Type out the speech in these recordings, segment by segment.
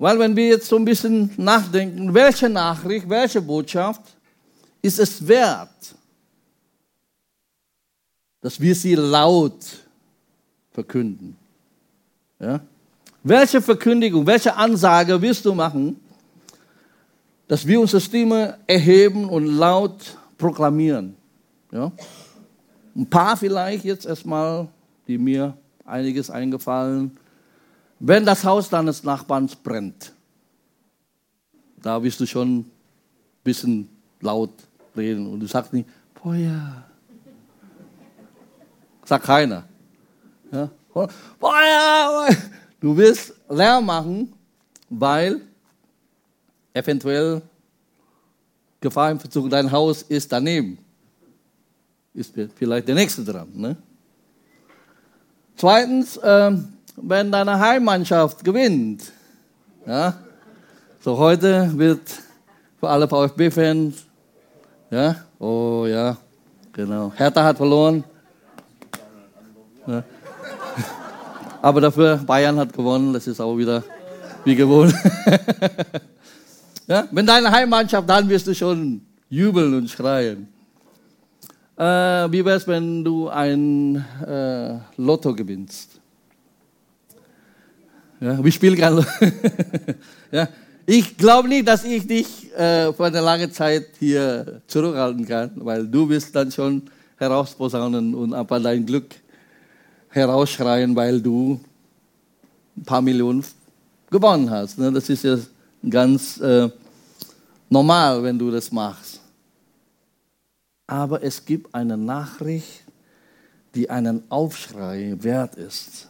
Weil wenn wir jetzt so ein bisschen nachdenken, welche Nachricht, welche Botschaft ist es wert, dass wir sie laut verkünden? Ja? Welche Verkündigung, welche Ansage wirst du machen, dass wir unsere Stimme erheben und laut proklamieren? Ja? Ein paar vielleicht jetzt erstmal, die mir einiges eingefallen. Wenn das Haus deines Nachbarns brennt, da wirst du schon ein bisschen laut reden und du sagst nicht, Feuer. Sagt keiner. Ja? Feuer! Du wirst Lärm machen, weil eventuell Gefahr im Verzug, dein Haus ist daneben ist vielleicht der Nächste dran. Ne? Zweitens, äh, wenn deine Heimmannschaft gewinnt. Ja? So heute wird für alle VfB-Fans, ja, oh ja, genau. Hertha hat verloren. Ja. Aber dafür Bayern hat gewonnen, das ist auch wieder wie gewohnt. ja? Wenn deine Heimmannschaft, dann wirst du schon jubeln und schreien. Äh, wie wäre es, wenn du ein äh, Lotto gewinnst? Ja, wir spielen gerade. ja, ich glaube nicht, dass ich dich äh, für eine lange Zeit hier zurückhalten kann, weil du wirst dann schon herausposaunen und einfach dein Glück herausschreien, weil du ein paar Millionen gewonnen hast. Ne? Das ist ja ganz äh, normal, wenn du das machst. Aber es gibt eine Nachricht, die einen Aufschrei wert ist.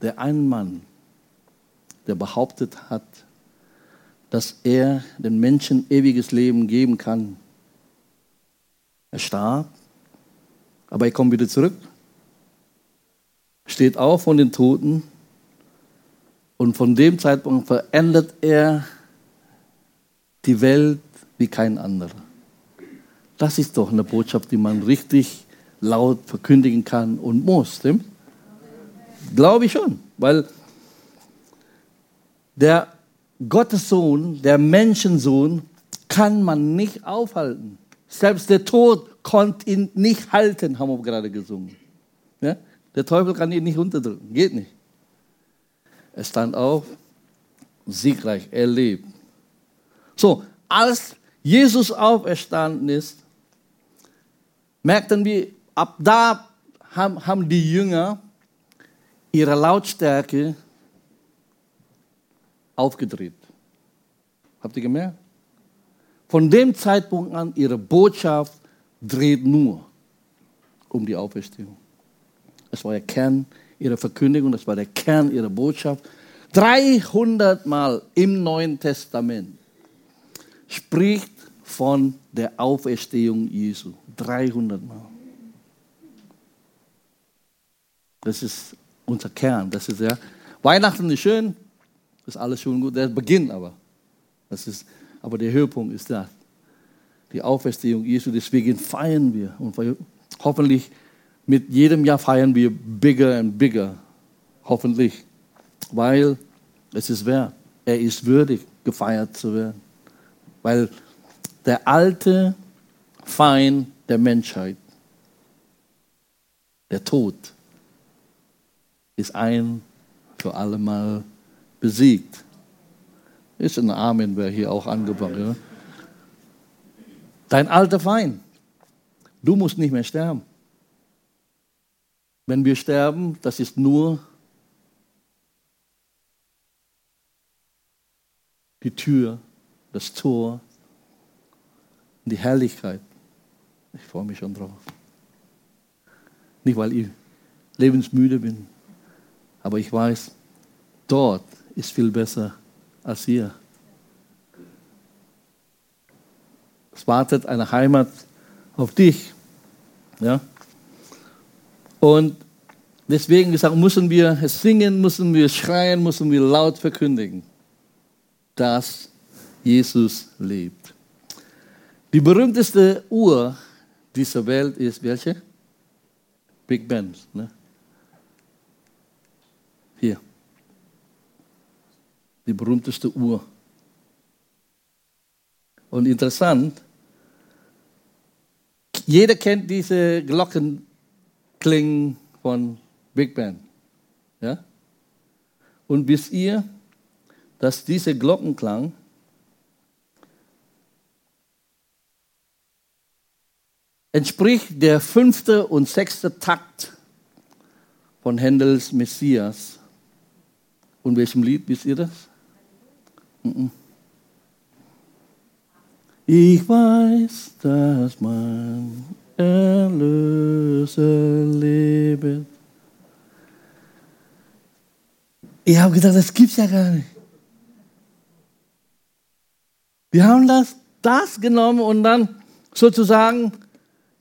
Der ein Mann, der behauptet hat, dass er den Menschen ewiges Leben geben kann. Er starb, aber er kommt wieder zurück, steht auf von den Toten und von dem Zeitpunkt verändert er die Welt wie kein anderer. Das ist doch eine Botschaft, die man richtig laut verkündigen kann und muss. Stimmt? Glaube ich schon, weil der Gottessohn, der Menschensohn, kann man nicht aufhalten. Selbst der Tod konnte ihn nicht halten, haben wir gerade gesungen. Ja? Der Teufel kann ihn nicht unterdrücken, geht nicht. Er stand auf, siegreich, er lebt. So, als Jesus auferstanden ist, merkten wir, ab da haben, haben die Jünger ihre Lautstärke aufgedreht. Habt ihr gemerkt? Von dem Zeitpunkt an, ihre Botschaft dreht nur um die Auferstehung. Das war der Kern ihrer Verkündigung, das war der Kern ihrer Botschaft. 300 Mal im Neuen Testament spricht von der Auferstehung Jesu. 300 Mal. Das ist unser Kern. Das ist ja. Weihnachten ist schön, ist alles schon gut. Der Beginn aber. Das ist, aber der Höhepunkt ist das. Die Auferstehung Jesu. Deswegen feiern wir. Und hoffentlich mit jedem Jahr feiern wir bigger and bigger. Hoffentlich. Weil es ist wert. Er ist würdig, gefeiert zu werden. Weil der alte Feind der Menschheit, der Tod, ist ein für alle Mal besiegt. Ist ein Amen, wer hier auch angebracht. Ja? Dein alter Feind, du musst nicht mehr sterben. Wenn wir sterben, das ist nur die Tür, das Tor, die Herrlichkeit. Ich freue mich schon drauf. Nicht, weil ich lebensmüde bin, aber ich weiß, dort ist viel besser als hier. Es wartet eine Heimat auf dich. Ja? Und deswegen gesagt, müssen wir singen, müssen wir schreien, müssen wir laut verkündigen, dass Jesus lebt. Die berühmteste Uhr dieser Welt ist welche? Big Ben. Ne? Hier. Die berühmteste Uhr. Und interessant, jeder kennt diese Glockenklingen von Big Band. Ja? Und wisst ihr, dass dieser Glockenklang entspricht der fünfte und sechste Takt von Händels Messias. Und welchem Lied wisst ihr das? Ich weiß, dass mein Erlöser lebt. Ich habe gedacht, das gibt's ja gar nicht. Wir haben das, das genommen und dann sozusagen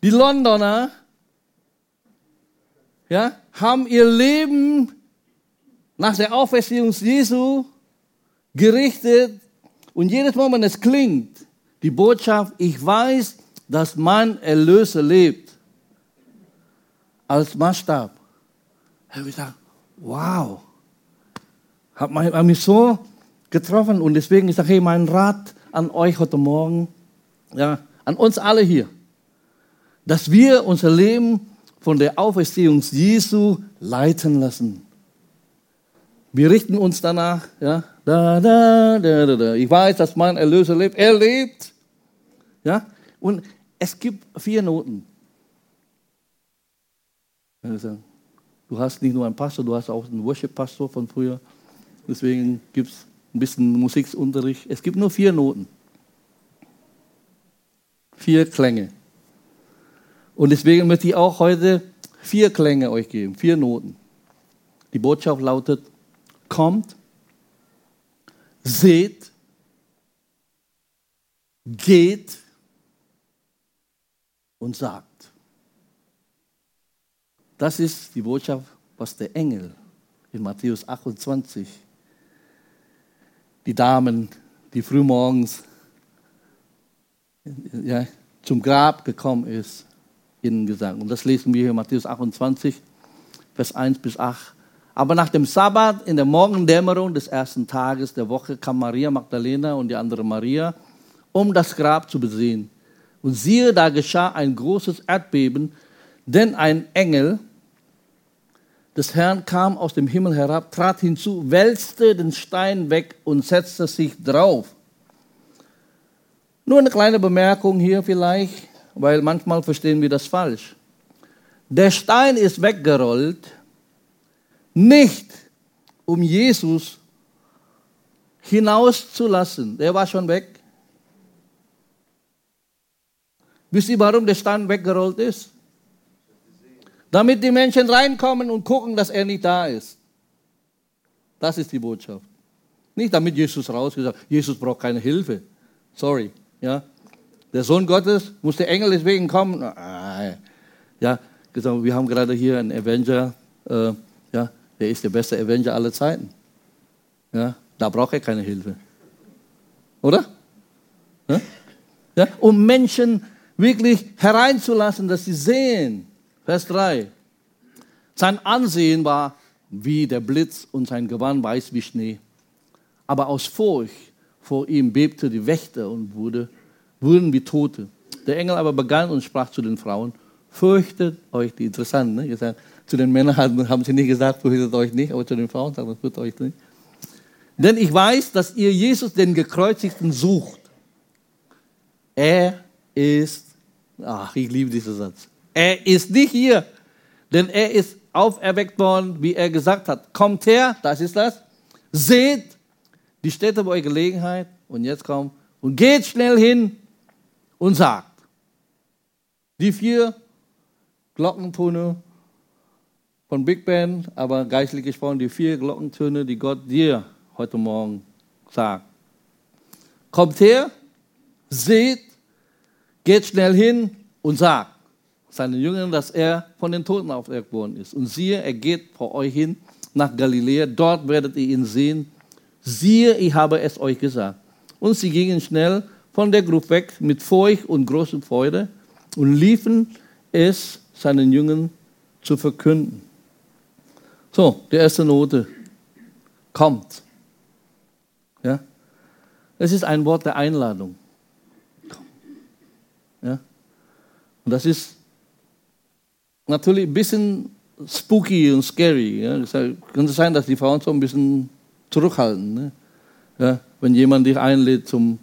die Londoner ja, haben ihr Leben nach der Auferstehung Jesu gerichtet und jedes Mal, wenn es klingt, die Botschaft, ich weiß, dass mein Erlöser lebt, als Maßstab. Habe ich gesagt, wow, hat mich so getroffen und deswegen sage, hey, mein Rat an euch heute Morgen, ja, an uns alle hier dass wir unser Leben von der Auferstehung Jesu leiten lassen. Wir richten uns danach, ja, da, da, da, da, da. Ich weiß, dass mein Erlöser lebt. Er lebt. Ja, und es gibt vier Noten. Du hast nicht nur einen Pastor, du hast auch einen Worship-Pastor von früher. Deswegen gibt es ein bisschen Musikunterricht. Es gibt nur vier Noten. Vier Klänge. Und deswegen möchte ich auch heute vier Klänge euch geben, vier Noten. Die Botschaft lautet, kommt, seht, geht und sagt. Das ist die Botschaft, was der Engel in Matthäus 28, die Damen, die frühmorgens ja, zum Grab gekommen ist, ihnen gesagt. Und das lesen wir hier in Matthäus 28, Vers 1 bis 8. Aber nach dem Sabbat in der Morgendämmerung des ersten Tages der Woche kam Maria Magdalena und die andere Maria, um das Grab zu besehen. Und siehe, da geschah ein großes Erdbeben, denn ein Engel des Herrn kam aus dem Himmel herab, trat hinzu, wälzte den Stein weg und setzte sich drauf. Nur eine kleine Bemerkung hier vielleicht weil manchmal verstehen wir das falsch. Der Stein ist weggerollt, nicht um Jesus hinauszulassen. Der war schon weg. Wisst ihr, warum der Stein weggerollt ist? Damit die Menschen reinkommen und gucken, dass er nicht da ist. Das ist die Botschaft. Nicht damit Jesus rausgesagt, Jesus braucht keine Hilfe. Sorry, ja. Der Sohn Gottes, muss der Engel deswegen kommen? Ah, ja, wir haben gerade hier einen Avenger, äh, der ist der beste Avenger aller Zeiten. Ja, da braucht er keine Hilfe. Oder? Ja? Ja, um Menschen wirklich hereinzulassen, dass sie sehen. Vers 3. Sein Ansehen war wie der Blitz und sein Gewand weiß wie Schnee. Aber aus Furcht vor ihm bebte die Wächter und wurde wurden wie Tote. Der Engel aber begann und sprach zu den Frauen, fürchtet euch, die interessant, ne? Zu den Männern haben sie nicht gesagt, fürchtet euch nicht, aber zu den Frauen sagen sie, fürchtet euch nicht. Denn ich weiß, dass ihr Jesus, den Gekreuzigten, sucht. Er ist, ach, ich liebe diesen Satz. Er ist nicht hier, denn er ist auferweckt worden, wie er gesagt hat. Kommt her, das ist das. Seht die Städte bei eurer Gelegenheit. Und jetzt kommt, und geht schnell hin und sagt, die vier Glockentöne von Big Band, aber geistlich gesprochen, die vier Glockentöne, die Gott dir heute Morgen sagt. Kommt her, seht, geht schnell hin und sagt seinen Jüngern, dass er von den Toten auferweckt worden ist. Und siehe, er geht vor euch hin nach Galiläa, dort werdet ihr ihn sehen. Siehe, ich habe es euch gesagt. Und sie gingen schnell von der Gruppe weg mit Furcht und großer Freude und liefen es seinen Jüngern zu verkünden. So, die erste Note kommt. Es ist ein Wort der Einladung. Ja? Und das ist natürlich ein bisschen spooky und scary. Ja? Es könnte sein, dass die Frauen so ein bisschen zurückhalten. Ne? Ja? Wenn jemand dich einlädt zum,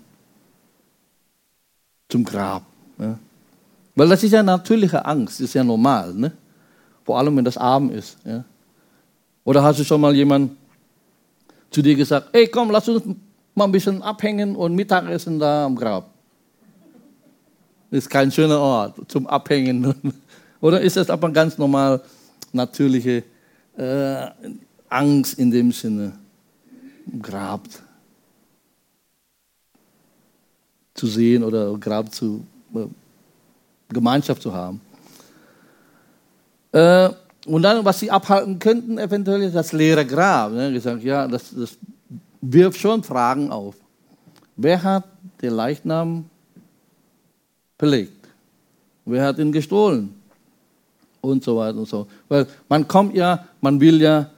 zum Grab. Ja? Weil das ist ja natürliche Angst, ist ja normal. Ne? Vor allem, wenn das Abend ist. Ja? Oder hast du schon mal jemand zu dir gesagt, ey komm, lass uns mal ein bisschen abhängen und Mittagessen da am Grab. Ist kein schöner Ort zum Abhängen. Oder ist das aber ganz normal natürliche äh, Angst in dem Sinne, Grab zu sehen oder Grab zu äh, Gemeinschaft zu haben. Äh, und dann, was sie abhalten könnten, eventuell ist das leere Grab. Ne? Gesagt, ja, das, das wirft schon Fragen auf. Wer hat den Leichnam belegt? Wer hat ihn gestohlen? Und so weiter und so. Weil man kommt ja, man will ja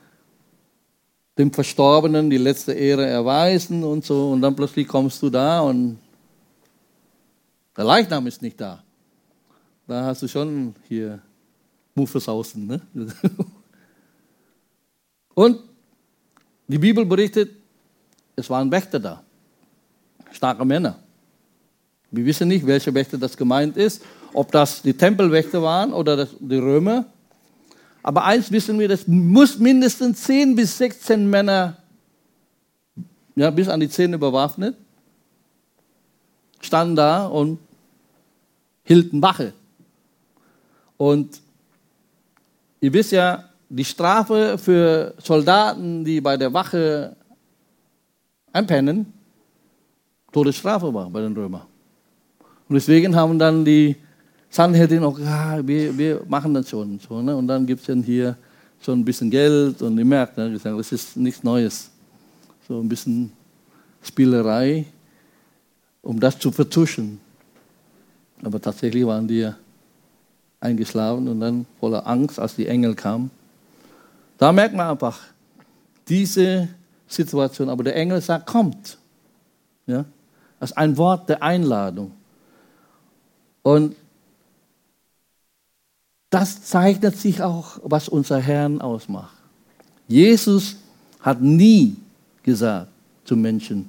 dem Verstorbenen die letzte Ehre erweisen und so. Und dann plötzlich kommst du da und der Leichnam ist nicht da. Da hast du schon hier Außen. Ne? Und die Bibel berichtet, es waren Wächter da, starke Männer. Wir wissen nicht, welche Wächter das gemeint ist, ob das die Tempelwächter waren oder das, die Römer. Aber eins wissen wir, das muss mindestens 10 bis 16 Männer, ja, bis an die Zähne bewaffnet, standen da und hielten Wache. Und Ihr wisst ja, die Strafe für Soldaten, die bei der Wache einpennen, Todesstrafe war bei den Römern. Und deswegen haben dann die Sanhedrin auch gesagt, ah, wir, wir machen das schon. So, ne? Und dann gibt es dann hier schon ein bisschen Geld und ihr merkt, ne? das ist nichts Neues. So ein bisschen Spielerei, um das zu vertuschen. Aber tatsächlich waren die eingeschlafen und dann voller Angst, als die Engel kamen. Da merkt man einfach diese Situation. Aber der Engel sagt, kommt. Ja? Das ist ein Wort der Einladung. Und das zeichnet sich auch, was unser Herrn ausmacht. Jesus hat nie gesagt zu Menschen,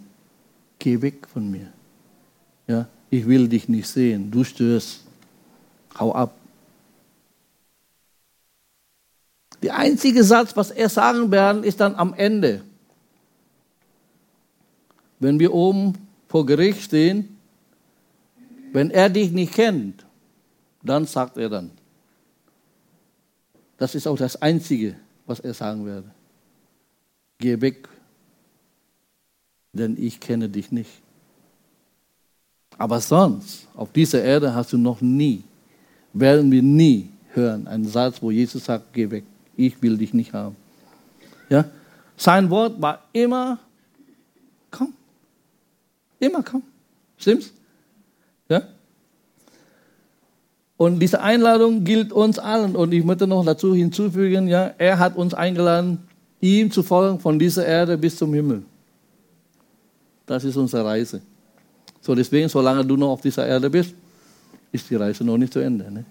geh weg von mir. Ja, ich will dich nicht sehen, du störst, hau ab. Der einzige Satz, was er sagen werden, ist dann am Ende. Wenn wir oben vor Gericht stehen, wenn er dich nicht kennt, dann sagt er dann. Das ist auch das Einzige, was er sagen werde. Geh weg, denn ich kenne dich nicht. Aber sonst, auf dieser Erde hast du noch nie, werden wir nie hören, einen Satz, wo Jesus sagt, geh weg ich will dich nicht haben. Ja? Sein Wort war immer, komm. Immer komm. Stimmt's? Ja? Und diese Einladung gilt uns allen. Und ich möchte noch dazu hinzufügen, ja, er hat uns eingeladen, ihm zu folgen von dieser Erde bis zum Himmel. Das ist unsere Reise. So deswegen, solange du noch auf dieser Erde bist, ist die Reise noch nicht zu Ende. Ne?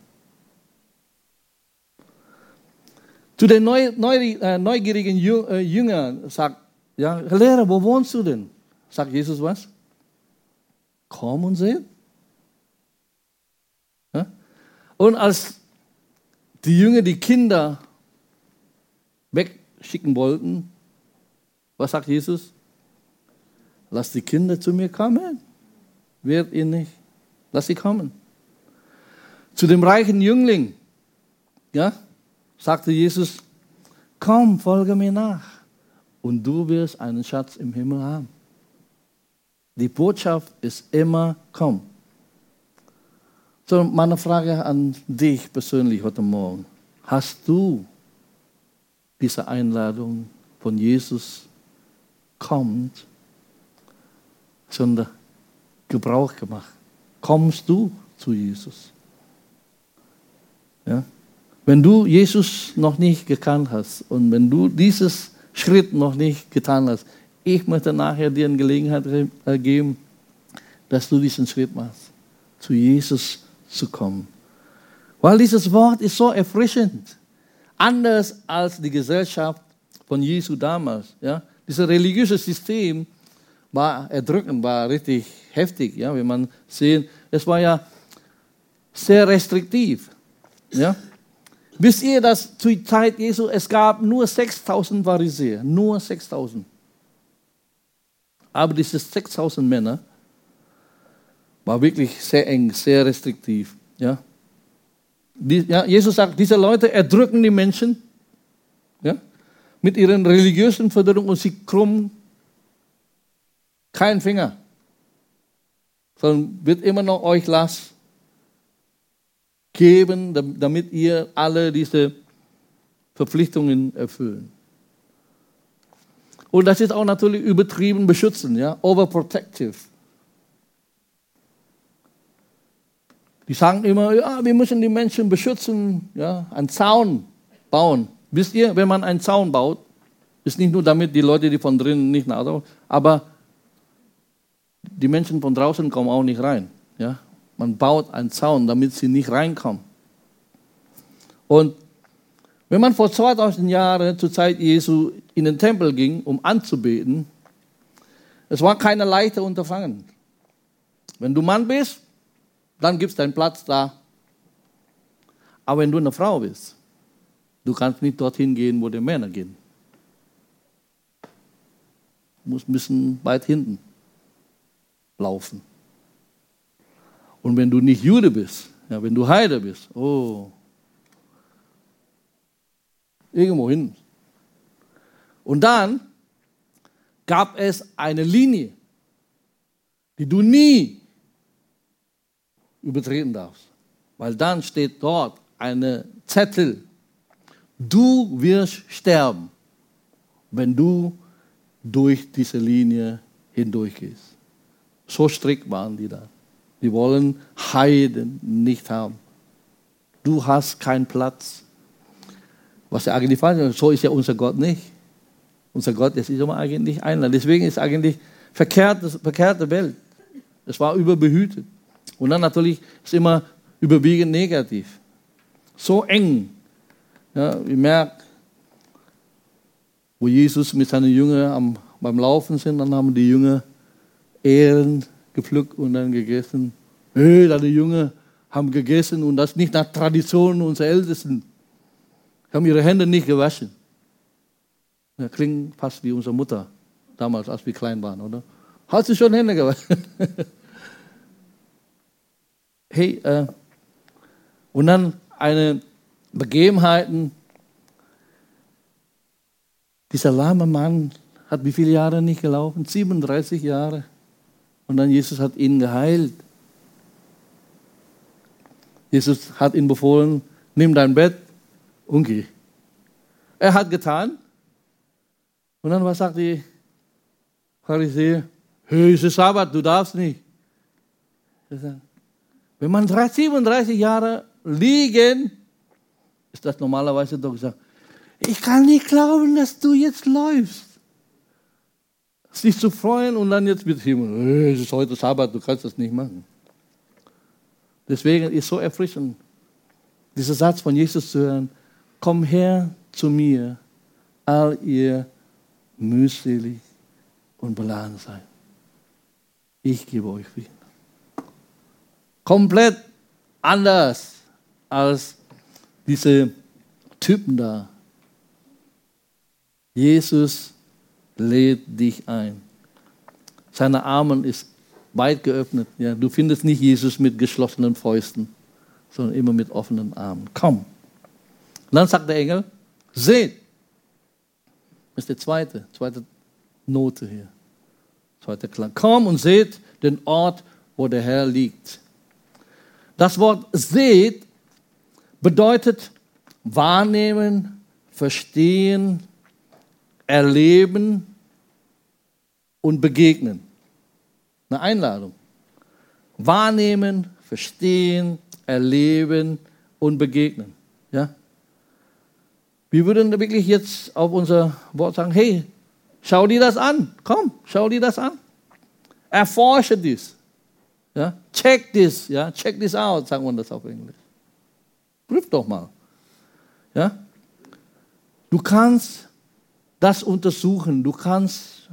Zu den neu, neu, äh, neugierigen äh, Jüngern sagt, ja, Lehrer, wo wohnst du denn? Sagt Jesus was? Komm und seh. Ja? Und als die Jünger die Kinder wegschicken wollten, was sagt Jesus? Lass die Kinder zu mir kommen. Wehrt ihr nicht. Lass sie kommen. Zu dem reichen Jüngling, ja, sagte Jesus, komm, folge mir nach und du wirst einen Schatz im Himmel haben. Die Botschaft ist immer, komm. So, meine Frage an dich persönlich heute Morgen. Hast du diese Einladung von Jesus kommt, schon Gebrauch gemacht? Kommst du zu Jesus? Ja? Wenn du Jesus noch nicht gekannt hast und wenn du dieses Schritt noch nicht getan hast, Ich möchte nachher dir eine Gelegenheit äh, geben, dass du diesen Schritt machst, zu Jesus zu kommen. Weil dieses Wort ist so erfrischend. Anders als die Gesellschaft von Jesu damals. Ja? Dieses religiöse System war erdrückend, war richtig heftig. Ja? Wenn man sehen, es war ja sehr restriktiv. Ja? Wisst ihr, dass zur Zeit Jesu es gab nur 6000 Pharisäer, nur 6000. Aber diese 6000 Männer war wirklich sehr eng, sehr restriktiv. Ja? Die, ja, Jesus sagt, diese Leute erdrücken die Menschen ja, mit ihren religiösen Förderungen und sie krummen keinen Finger, sondern wird immer noch euch Last geben, damit ihr alle diese Verpflichtungen erfüllen. Und das ist auch natürlich übertrieben beschützen, ja, overprotective. Die sagen immer, ja, wir müssen die Menschen beschützen, ja, einen Zaun bauen. Wisst ihr, wenn man einen Zaun baut, ist nicht nur damit die Leute, die von drinnen nicht nach aber die Menschen von draußen kommen auch nicht rein. Ja? Man baut einen Zaun, damit sie nicht reinkommen. Und wenn man vor 2000 Jahren zur Zeit Jesu in den Tempel ging, um anzubeten, es war keine leichte Unterfangen. Wenn du Mann bist, dann gibt es deinen Platz da. Aber wenn du eine Frau bist, du kannst nicht dorthin gehen, wo die Männer gehen. Du musst ein bisschen weit hinten laufen. Und wenn du nicht Jude bist, ja, wenn du Heide bist, oh, irgendwo hin. Und dann gab es eine Linie, die du nie übertreten darfst. Weil dann steht dort eine Zettel. Du wirst sterben, wenn du durch diese Linie hindurchgehst. So strikt waren die da. Die wollen Heiden nicht haben. Du hast keinen Platz. Was ja eigentlich falsch ist, so ist ja unser Gott nicht. Unser Gott ist immer eigentlich einer. Deswegen ist eigentlich verkehrte, verkehrte Welt. Es war überbehütet. Und dann natürlich ist immer überwiegend negativ. So eng. Ja, ich merke, wo Jesus mit seinen Jüngern am, beim Laufen sind, dann haben die Jünger Ehren gepflückt und dann gegessen. Hey, deine Jünger haben gegessen und das nicht nach Tradition unserer Ältesten. Haben ihre Hände nicht gewaschen. Das klingt fast wie unsere Mutter damals, als wir klein waren, oder? Hat sie schon Hände gewaschen? hey, äh, und dann eine Begebenheiten. Dieser lahme Mann hat wie viele Jahre nicht gelaufen? 37 Jahre. Und dann Jesus hat ihn geheilt. Jesus hat ihn befohlen, nimm dein Bett und geh. Er hat getan. Und dann was sagt die Pharisäer? Hey, es ist Sabbat, du darfst nicht. Wenn man 37 Jahre liegen, ist das normalerweise doch gesagt, ich kann nicht glauben, dass du jetzt läufst. Sich zu freuen und dann jetzt mit ihm, es ist heute Sabbat, du kannst das nicht machen. Deswegen ist so erfrischend, dieser Satz von Jesus zu hören, komm her zu mir, all ihr mühselig und beladen seid. Ich gebe euch Frieden komplett anders als diese Typen da. Jesus lädt dich ein. Seine Arme ist weit geöffnet. Ja, du findest nicht Jesus mit geschlossenen Fäusten, sondern immer mit offenen Armen. Komm. Und dann sagt der Engel, seht. Das ist die zweite, zweite Note hier. Zweiter Klang. Komm und seht den Ort, wo der Herr liegt. Das Wort seht bedeutet wahrnehmen, verstehen, erleben und begegnen. Eine Einladung. Wahrnehmen, verstehen, erleben und begegnen. Ja? Wir würden wirklich jetzt auf unser Wort sagen, hey, Schau dir das an. Komm, schau dir das an. Erforsche dies. Ja? Check this. Ja? Check this out, sagt man das auf Englisch. Prüf doch mal. Ja? Du kannst das untersuchen. Du kannst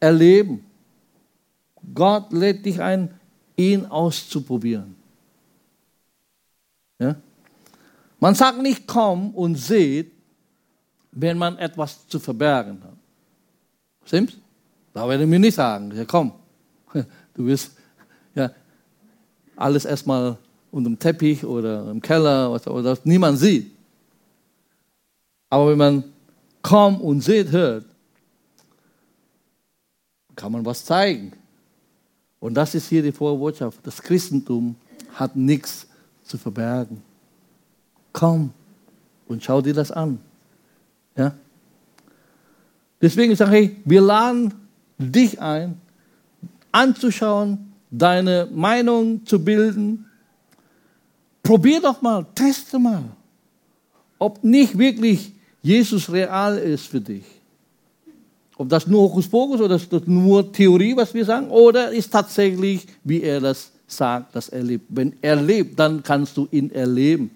erleben. Gott lädt dich ein, ihn auszuprobieren. Ja? Man sagt nicht, komm und seht, wenn man etwas zu verbergen hat. Stimmt's? Da werden wir nicht sagen, ja komm, du wirst ja, alles erstmal unter dem Teppich oder im Keller oder, oder niemand sieht. Aber wenn man komm und seht, hört, kann man was zeigen. Und das ist hier die Vorbotschaft. Das Christentum hat nichts zu verbergen. Komm und schau dir das an. Ja? Deswegen sage ich, wir laden dich ein, anzuschauen, deine Meinung zu bilden. Probier doch mal, teste mal, ob nicht wirklich Jesus real ist für dich. Ob das nur Hokuspokus oder das nur Theorie, was wir sagen, oder ist tatsächlich, wie er das sagt, dass er lebt. Wenn er lebt, dann kannst du ihn erleben.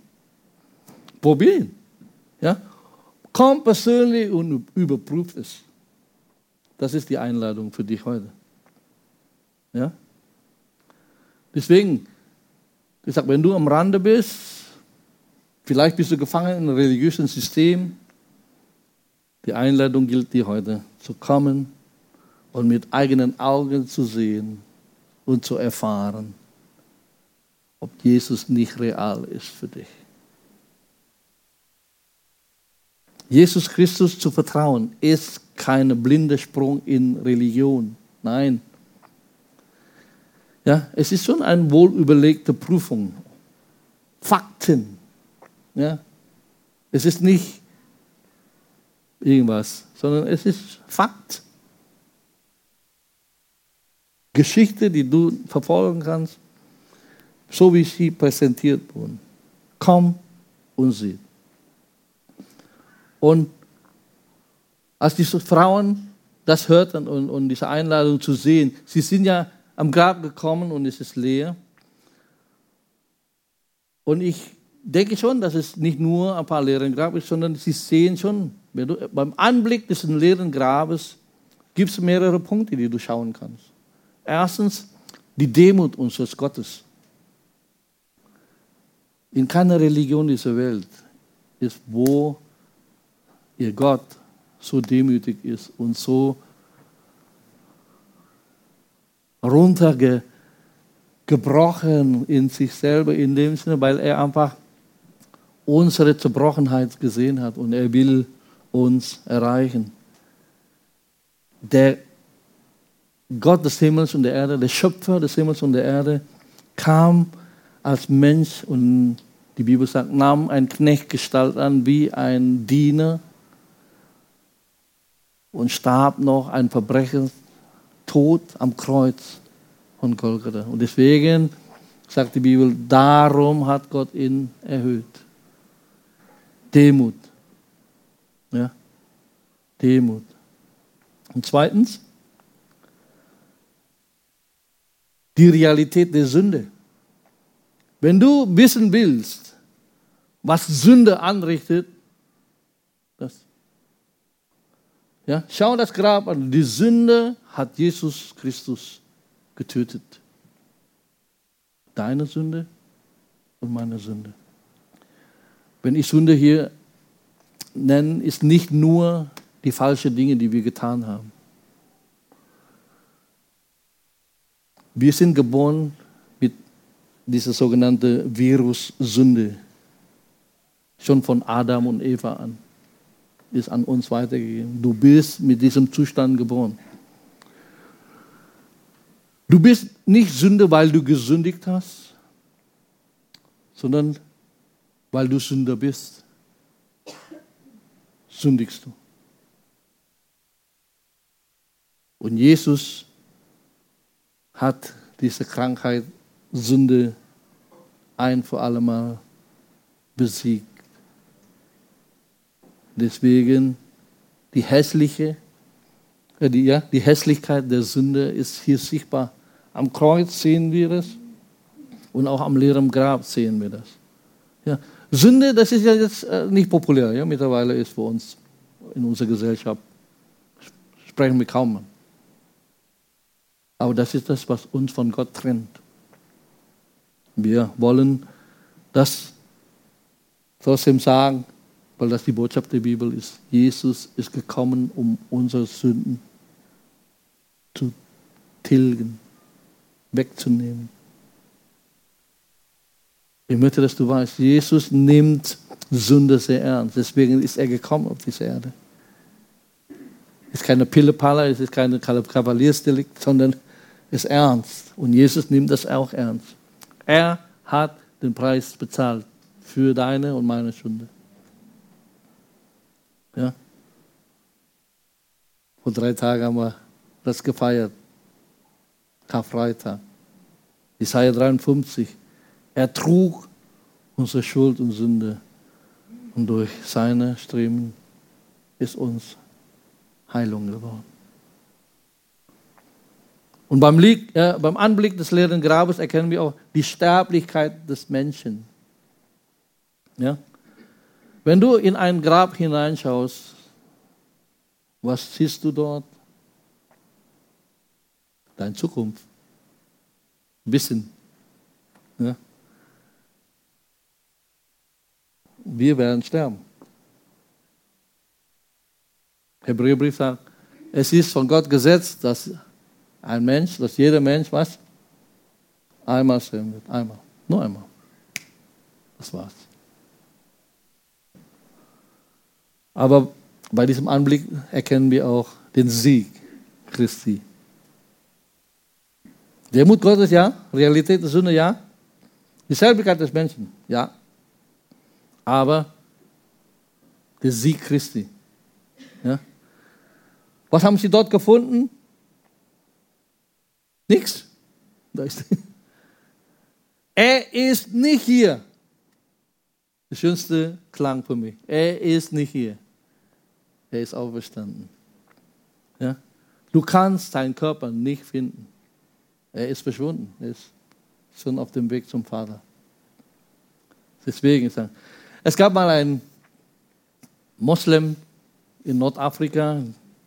Probieren. Ja? Komm persönlich und überprüf es. Das ist die Einladung für dich heute. Ja? Deswegen, ich sage, wenn du am Rande bist, vielleicht bist du gefangen in einem religiösen System, die Einladung gilt dir heute, zu kommen und mit eigenen Augen zu sehen und zu erfahren, ob Jesus nicht real ist für dich. Jesus Christus zu vertrauen ist kein blinder Sprung in Religion. Nein. Ja, es ist schon eine wohlüberlegte Prüfung. Fakten. Ja. Es ist nicht irgendwas, sondern es ist Fakt. Geschichte, die du verfolgen kannst, so wie sie präsentiert wurden. Komm und sieh. Und als diese Frauen das hörten und, und diese Einladung zu sehen, sie sind ja am Grab gekommen und es ist leer. Und ich denke schon, dass es nicht nur ein paar leeren Grab ist, sondern sie sehen schon, beim Anblick des leeren Grabes gibt es mehrere Punkte, die du schauen kannst. Erstens, die Demut unseres Gottes. In keiner Religion dieser Welt ist, wo ihr Gott so demütig ist und so runtergebrochen in sich selber, in dem Sinne, weil er einfach unsere Zerbrochenheit gesehen hat und er will uns erreichen. Der Gott des Himmels und der Erde, der Schöpfer des Himmels und der Erde, kam als Mensch und die Bibel sagt, nahm ein Knechtgestalt an wie ein Diener und starb noch ein Verbrechen, tot am Kreuz von Golgatha. Und deswegen sagt die Bibel, darum hat Gott ihn erhöht. Demut. Ja? Demut. Und zweitens, die Realität der Sünde. Wenn du wissen willst, was Sünde anrichtet, Ja, schau das Grab an. Die Sünde hat Jesus Christus getötet. Deine Sünde und meine Sünde. Wenn ich Sünde hier nenne, ist nicht nur die falschen Dinge, die wir getan haben. Wir sind geboren mit dieser sogenannten Virus Sünde. Schon von Adam und Eva an ist an uns weitergegeben. Du bist mit diesem Zustand geboren. Du bist nicht Sünder, weil du gesündigt hast, sondern weil du Sünder bist. Sündigst du. Und Jesus hat diese Krankheit, Sünde ein für alle Mal besiegt. Deswegen die hässliche, äh, die, ja, die Hässlichkeit der Sünde ist hier sichtbar. Am Kreuz sehen wir es und auch am leeren Grab sehen wir das. Ja. Sünde, das ist ja jetzt äh, nicht populär. Ja? Mittlerweile ist für uns in unserer Gesellschaft, sprechen wir kaum. Aber das ist das, was uns von Gott trennt. Wir wollen das trotzdem sagen, weil das die Botschaft der Bibel ist. Jesus ist gekommen, um unsere Sünden zu tilgen, wegzunehmen. Ich möchte, dass du weißt, Jesus nimmt Sünde sehr ernst. Deswegen ist er gekommen auf diese Erde. Es ist keine Pillepalle, es ist keine Kavaliersdelikt, sondern es ist ernst. Und Jesus nimmt das auch ernst. Er hat den Preis bezahlt für deine und meine Sünde. Ja? Vor drei Tagen haben wir das gefeiert. Karfreitag. Isaiah 53. Er trug unsere Schuld und Sünde. Und durch seine Streben ist uns Heilung geworden. Und beim, Lieg, äh, beim Anblick des leeren Grabes erkennen wir auch die Sterblichkeit des Menschen. Ja? Wenn du in ein Grab hineinschaust, was siehst du dort? Deine Zukunft. Ein bisschen. Ja? Wir werden sterben. Hebräerbrief sagt, es ist von Gott gesetzt, dass ein Mensch, dass jeder Mensch was? Einmal sterben wird. Einmal. Nur einmal. Das war's. Aber bei diesem Anblick erkennen wir auch den Sieg Christi. Der Mut Gottes, ja. Realität der Sünde, ja. Die Selbigkeit des Menschen, ja. Aber der Sieg Christi. Ja. Was haben sie dort gefunden? Nichts. Er ist nicht hier. Der schönste Klang für mich. Er ist nicht hier. Er ist auferstanden. Ja? Du kannst deinen Körper nicht finden. Er ist verschwunden. Er ist schon auf dem Weg zum Vater. Deswegen ist er. Es gab mal einen Moslem in Nordafrika,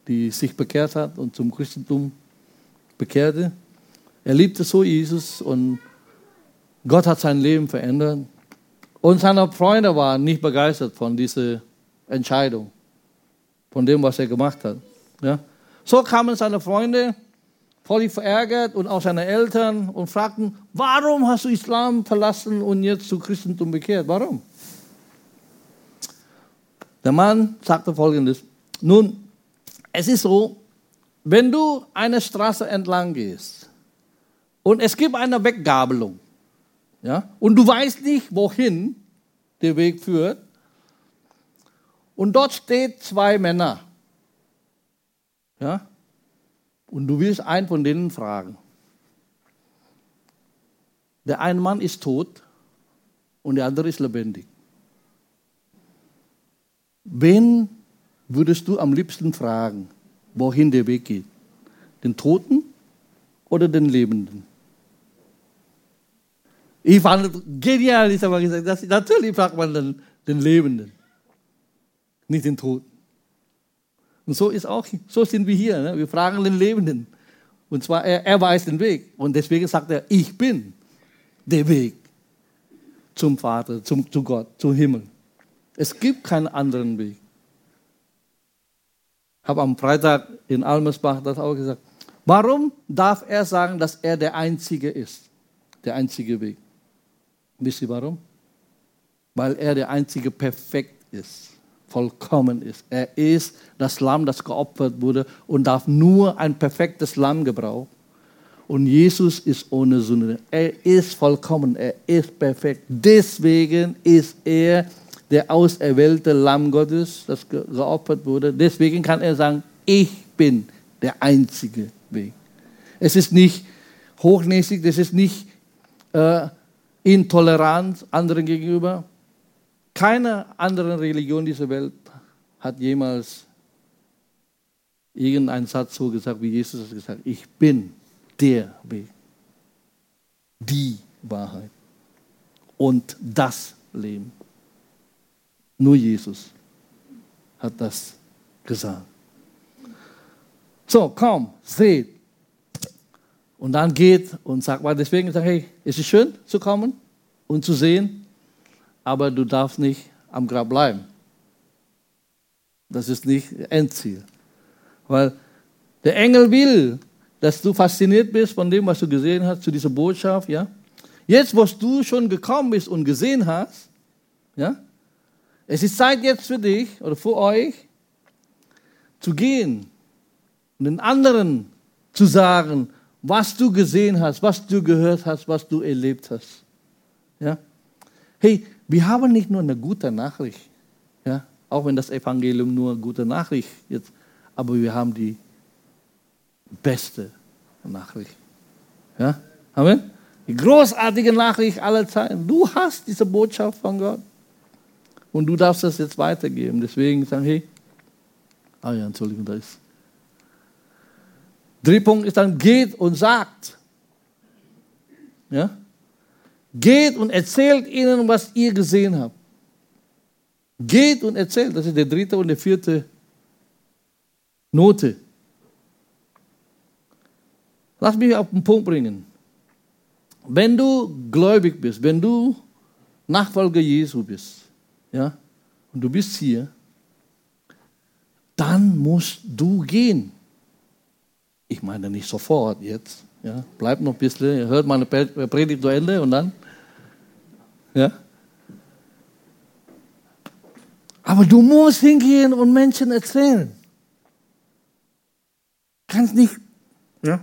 die sich bekehrt hat und zum Christentum bekehrte. Er liebte so Jesus und Gott hat sein Leben verändert. Und seine Freunde waren nicht begeistert von dieser Entscheidung von dem, was er gemacht hat. Ja? So kamen seine Freunde völlig verärgert und auch seine Eltern und fragten, warum hast du Islam verlassen und jetzt zu Christentum bekehrt? Warum? Der Mann sagte folgendes, nun, es ist so, wenn du eine Straße entlang gehst und es gibt eine Weggabelung, ja, und du weißt nicht, wohin der Weg führt, und dort steht zwei Männer. Ja? Und du willst einen von denen fragen. Der eine Mann ist tot und der andere ist lebendig. Wen würdest du am liebsten fragen, wohin der Weg geht? Den Toten oder den Lebenden? Ich fand genial, ich habe gesagt, dass, natürlich fragt man den, den Lebenden nicht den Toten. Und so ist auch, so sind wir hier. Ne? Wir fragen den Lebenden. Und zwar, er, er weiß den Weg. Und deswegen sagt er, ich bin der Weg zum Vater, zum, zu Gott, zum Himmel. Es gibt keinen anderen Weg. Ich habe am Freitag in Almersbach das auch gesagt. Warum darf er sagen, dass er der Einzige ist? Der einzige Weg. Wisst ihr warum? Weil er der einzige perfekt ist vollkommen ist. Er ist das Lamm, das geopfert wurde und darf nur ein perfektes Lamm gebrauchen. Und Jesus ist ohne Sünde. Er ist vollkommen, er ist perfekt. Deswegen ist er der auserwählte Lamm Gottes, das geopfert wurde. Deswegen kann er sagen, ich bin der einzige Weg. Es ist nicht hochnäsig, es ist nicht äh, intolerant anderen gegenüber. Keine andere Religion dieser Welt hat jemals irgendeinen Satz so gesagt, wie Jesus es gesagt hat. Ich bin der Weg, die Wahrheit und das Leben. Nur Jesus hat das gesagt. So, komm, seht. Und dann geht und sagt, weil deswegen sagt, hey, es ist schön zu kommen und zu sehen, aber du darfst nicht am Grab bleiben. Das ist nicht Endziel. Weil der Engel will, dass du fasziniert bist von dem, was du gesehen hast, zu dieser Botschaft, ja. Jetzt, wo du schon gekommen bist und gesehen hast, ja, es ist Zeit jetzt für dich oder für euch zu gehen und den anderen zu sagen, was du gesehen hast, was du gehört hast, was du erlebt hast. Ja? Hey, wir haben nicht nur eine gute Nachricht, ja? auch wenn das Evangelium nur eine gute Nachricht ist, aber wir haben die beste Nachricht. Ja? Amen? Die großartige Nachricht aller Zeiten. Du hast diese Botschaft von Gott. Und du darfst das jetzt weitergeben. Deswegen sagen, hey, ah ja, Entschuldigung, da ist. Dritter Punkt ist dann, geht und sagt. Ja? Geht und erzählt ihnen, was ihr gesehen habt. Geht und erzählt. Das ist der dritte und der vierte Note. Lass mich auf den Punkt bringen. Wenn du gläubig bist, wenn du Nachfolger Jesu bist, ja, und du bist hier, dann musst du gehen. Ich meine nicht sofort jetzt. Ja, bleib noch ein bisschen, hört meine Predigt zu Ende und dann. Ja. Aber du musst hingehen und Menschen erzählen. Kannst nicht, ja,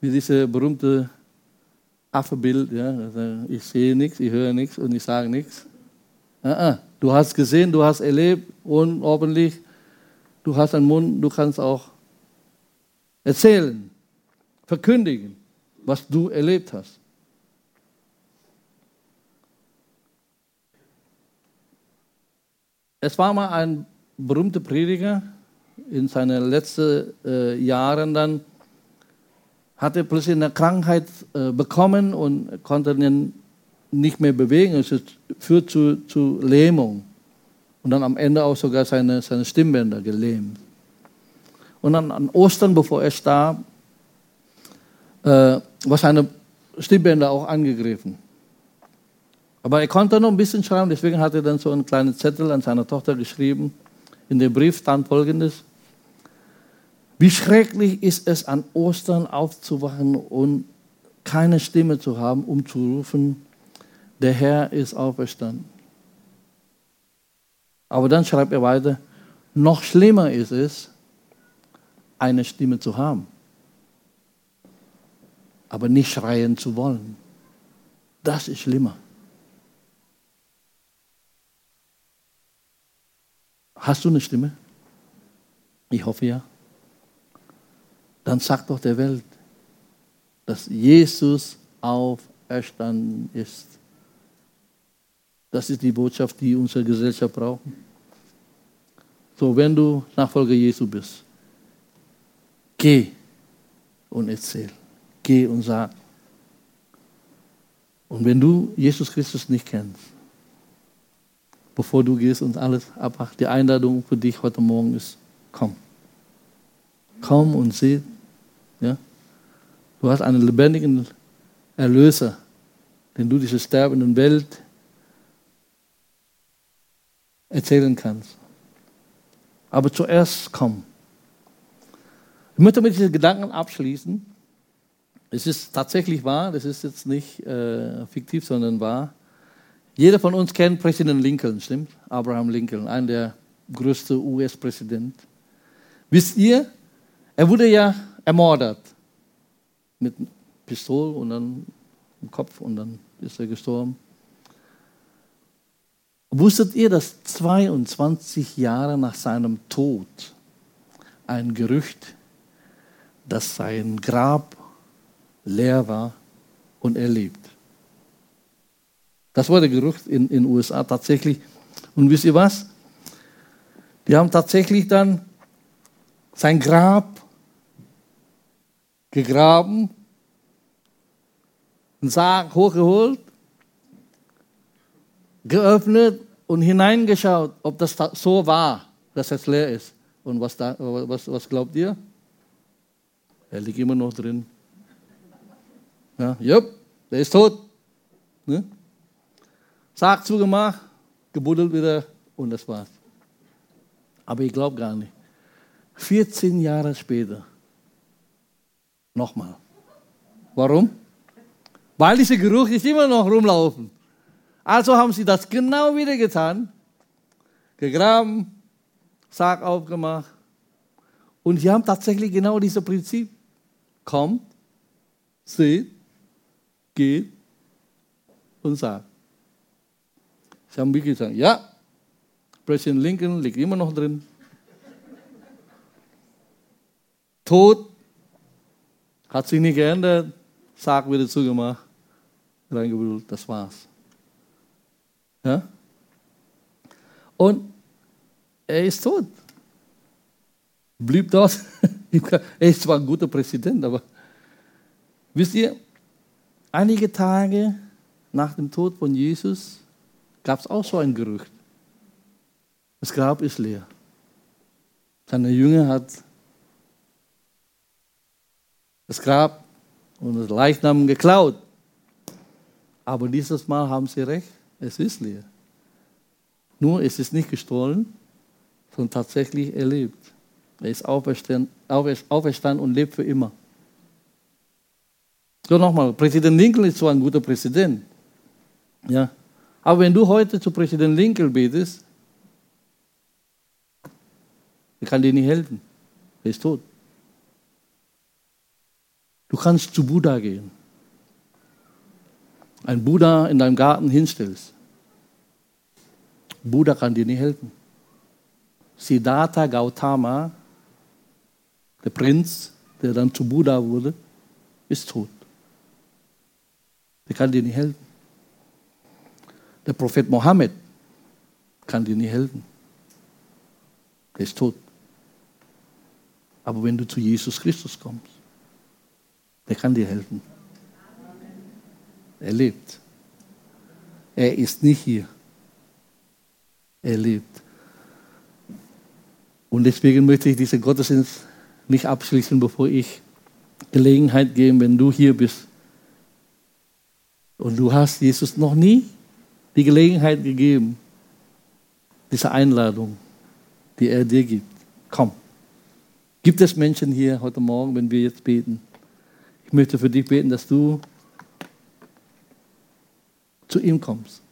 wie diese berühmte Affebild, ja, also ich sehe nichts, ich höre nichts und ich sage nichts. Du hast gesehen, du hast erlebt und hoffentlich, du hast einen Mund, du kannst auch erzählen, verkündigen, was du erlebt hast. Es war mal ein berühmter Prediger. In seinen letzten äh, Jahren dann, hatte plötzlich eine Krankheit äh, bekommen und konnte ihn nicht mehr bewegen. Es führt zu, zu Lähmung. Und dann am Ende auch sogar seine, seine Stimmbänder gelähmt. Und dann an Ostern, bevor er starb, äh, war seine Stimmbänder auch angegriffen. Aber er konnte noch ein bisschen schreiben, deswegen hat er dann so einen kleinen Zettel an seine Tochter geschrieben. In dem Brief stand folgendes. Wie schrecklich ist es, an Ostern aufzuwachen und keine Stimme zu haben, um zu rufen, der Herr ist auferstanden. Aber dann schreibt er weiter, noch schlimmer ist es, eine Stimme zu haben, aber nicht schreien zu wollen. Das ist schlimmer. Hast du eine Stimme? Ich hoffe ja. Dann sag doch der Welt, dass Jesus auferstanden ist. Das ist die Botschaft, die unsere Gesellschaft braucht. So, wenn du Nachfolger Jesu bist, geh und erzähl. Geh und sag. Und wenn du Jesus Christus nicht kennst, bevor du gehst und alles abmachst, die Einladung für dich heute Morgen ist, komm. Komm und seh. Ja? Du hast einen lebendigen Erlöser, den du diese sterbenden Welt erzählen kannst. Aber zuerst komm. Ich möchte mit diesen Gedanken abschließen. Es ist tatsächlich wahr, das ist jetzt nicht äh, fiktiv, sondern wahr. Jeder von uns kennt Präsident Lincoln, stimmt? Abraham Lincoln, einer der größten US-Präsidenten. Wisst ihr, er wurde ja ermordet mit Pistole und dann im Kopf und dann ist er gestorben. Wusstet ihr, dass 22 Jahre nach seinem Tod ein Gerücht, dass sein Grab leer war und er lebt? Das war der Gerücht in den USA tatsächlich. Und wisst ihr was? Die haben tatsächlich dann sein Grab gegraben, einen Sarg hochgeholt, geöffnet und hineingeschaut, ob das so war, dass es leer ist. Und was, da, was, was glaubt ihr? Er liegt immer noch drin. Ja, jupp, der ist tot. Ne? Sarg zugemacht, gebuddelt wieder und das war's. Aber ich glaube gar nicht. 14 Jahre später. Nochmal. Warum? Weil dieser Geruch ist immer noch rumlaufen. Also haben sie das genau wieder getan. Gegraben, Sarg aufgemacht. Und sie haben tatsächlich genau dieses Prinzip. Kommt, seht, geht und sagt. Sie haben wirklich gesagt, ja, Präsident Lincoln liegt immer noch drin. Tod hat sich nicht geändert, Sarg wieder zugemacht, reingebrüllt, das war's. Ja? Und er ist tot. Blieb dort. er ist zwar ein guter Präsident, aber wisst ihr, einige Tage nach dem Tod von Jesus gab es auch so ein Gerücht. Das Grab ist leer. Seine Jünger hat das Grab und das Leichnam geklaut. Aber dieses Mal haben sie recht, es ist leer. Nur es ist nicht gestohlen, sondern tatsächlich erlebt. Er ist auferstanden, und lebt für immer. So nochmal, Präsident Lincoln ist zwar ein guter Präsident, ja, aber wenn du heute zu Präsident Lincoln betest, er kann dir nicht helfen. Er ist tot. Du kannst zu Buddha gehen. Ein Buddha in deinem Garten hinstellst. Buddha kann dir nicht helfen. Siddhartha Gautama, der Prinz, der dann zu Buddha wurde, ist tot. Der kann dir nicht helfen. Der Prophet Mohammed kann dir nicht helfen. Der ist tot. Aber wenn du zu Jesus Christus kommst, der kann dir helfen. Er lebt. Er ist nicht hier. Er lebt. Und deswegen möchte ich diesen Gottesdienst nicht abschließen, bevor ich Gelegenheit gebe, wenn du hier bist und du hast Jesus noch nie die Gelegenheit gegeben, diese Einladung, die er dir gibt. Komm. Gibt es Menschen hier heute Morgen, wenn wir jetzt beten? Ich möchte für dich beten, dass du zu ihm kommst.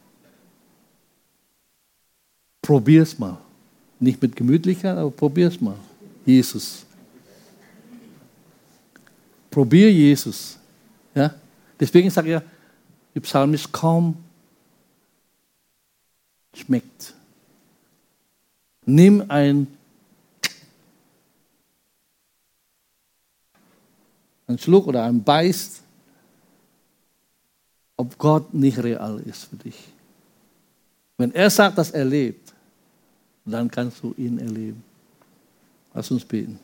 Probier's mal. Nicht mit Gemütlichkeit, aber probier's mal. Jesus. Probier Jesus. Ja? Deswegen sage ich ja, der Psalmist kaum schmeckt. Nimm ein einen Schluck oder einen Beißt, ob Gott nicht real ist für dich. Wenn er sagt, dass er lebt, dann kannst du ihn erleben. Lass uns beten.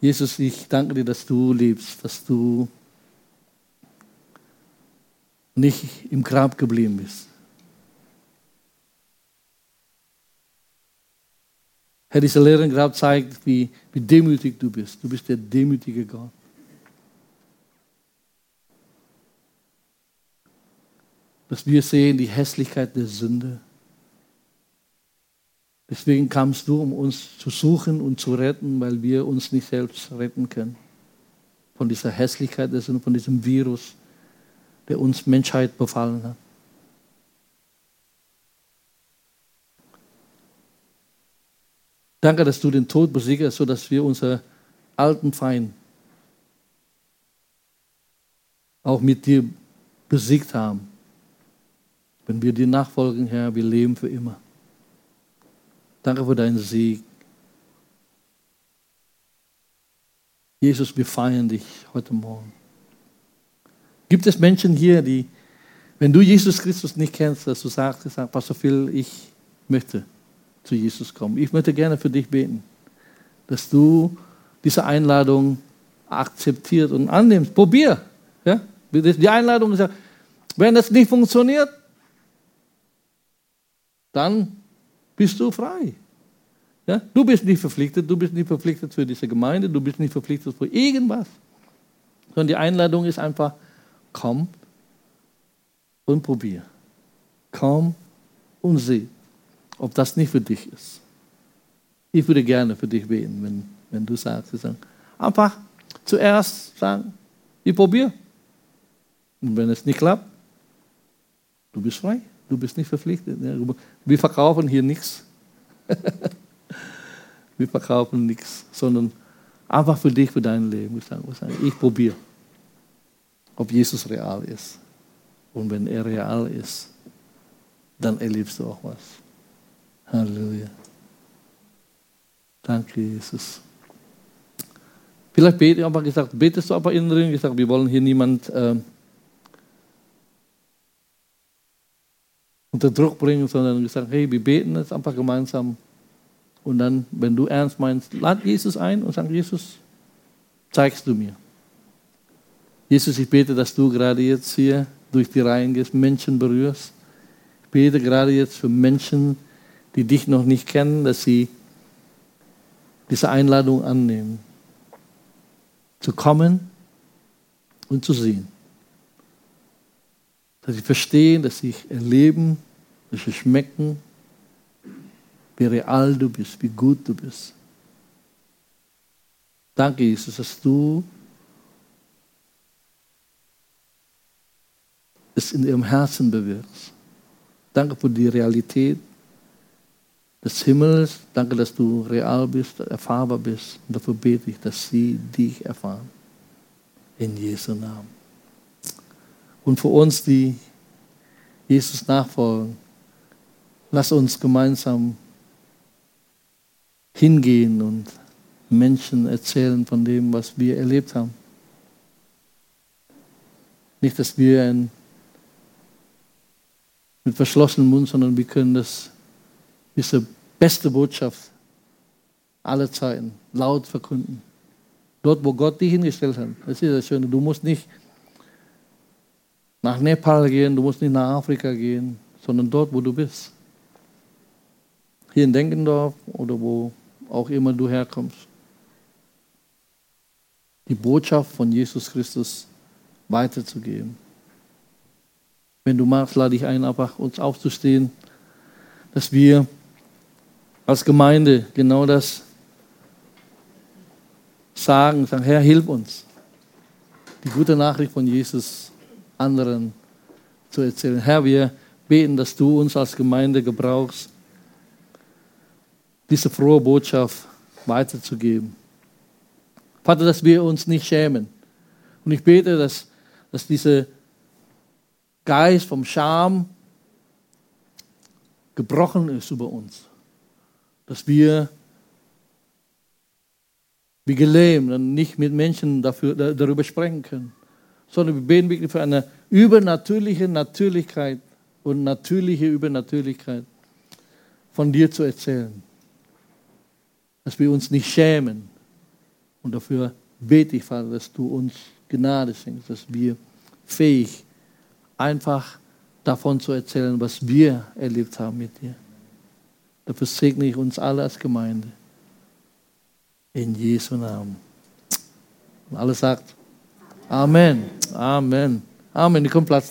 Jesus, ich danke dir, dass du lebst, dass du nicht im Grab geblieben bist. Herr, dieser leeren Grab zeigt, wie, wie demütig du bist. Du bist der demütige Gott. Dass wir sehen die Hässlichkeit der Sünde. Deswegen kamst du, um uns zu suchen und zu retten, weil wir uns nicht selbst retten können. Von dieser Hässlichkeit von diesem Virus, der uns Menschheit befallen hat. Danke, dass du den Tod besiegst, sodass wir unseren alten Feind auch mit dir besiegt haben. Wenn wir dir nachfolgen, Herr, wir leben für immer. Danke für deinen Sieg. Jesus, wir feiern dich heute Morgen. Gibt es Menschen hier, die, wenn du Jesus Christus nicht kennst, dass du sagst, sag, Pastor Phil, ich möchte zu Jesus kommen. Ich möchte gerne für dich beten, dass du diese Einladung akzeptiert und annimmst. Probier. Ja? Die Einladung ist ja, wenn das nicht funktioniert, dann bist du frei. Ja? Du bist nicht verpflichtet, du bist nicht verpflichtet für diese Gemeinde, du bist nicht verpflichtet für irgendwas. Sondern die Einladung ist einfach, komm und probier. Komm und sieh, ob das nicht für dich ist. Ich würde gerne für dich beten, wenn, wenn du sagst, einfach zuerst sagen, ich probiere. Und wenn es nicht klappt, du bist frei. Du bist nicht verpflichtet. Wir verkaufen hier nichts. Wir verkaufen nichts, sondern einfach für dich, für dein Leben. Ich, ich probiere, ob Jesus real ist. Und wenn er real ist, dann erlebst du auch was. Halleluja. Danke, Jesus. Vielleicht bete, aber gesagt, betest du aber innen drin, gesagt, wir wollen hier niemand äh, unter Druck bringen, sondern gesagt, hey, wir beten jetzt einfach gemeinsam. Und dann, wenn du ernst meinst, lad Jesus ein und sag, Jesus, zeigst du mir. Jesus, ich bete, dass du gerade jetzt hier durch die Reihen gehst, Menschen berührst. Ich bete gerade jetzt für Menschen, die dich noch nicht kennen, dass sie diese Einladung annehmen zu kommen und zu sehen. Dass sie verstehen, dass sie erleben, dass sie schmecken, wie real du bist, wie gut du bist. Danke, Jesus, dass du es in ihrem Herzen bewirkst. Danke für die Realität des Himmels. Danke, dass du real bist, erfahrbar bist. Und dafür bete ich, dass sie dich erfahren. In Jesu Namen. Und für uns, die Jesus nachfolgen, lass uns gemeinsam hingehen und Menschen erzählen von dem, was wir erlebt haben. Nicht, dass wir ein, mit verschlossenem Mund, sondern wir können das diese beste Botschaft aller Zeiten laut verkünden. Dort, wo Gott dich hingestellt hat. Das ist das Schöne. Du musst nicht nach Nepal gehen, du musst nicht nach Afrika gehen, sondern dort, wo du bist. Hier in Denkendorf oder wo auch immer du herkommst. Die Botschaft von Jesus Christus weiterzugeben. Wenn du magst, lade ich ein, einfach uns aufzustehen, dass wir als Gemeinde genau das sagen, sagen, Herr, hilf uns, die gute Nachricht von Jesus anderen zu erzählen. Herr, wir beten, dass du uns als Gemeinde gebrauchst, diese frohe Botschaft weiterzugeben. Vater, dass wir uns nicht schämen. Und ich bete, dass, dass dieser Geist vom Scham gebrochen ist über uns dass wir wie gelähmt und nicht mit Menschen dafür, darüber sprechen können, sondern wir beten wirklich für eine übernatürliche Natürlichkeit und natürliche Übernatürlichkeit von dir zu erzählen. Dass wir uns nicht schämen. Und dafür bete ich, Vater, dass du uns Gnade schenkst, dass wir fähig einfach davon zu erzählen, was wir erlebt haben mit dir. Dafür segne ich uns alle als Gemeinde. In Jesu Namen. Und alle sagt Amen. Amen. Amen. Ich komme Platz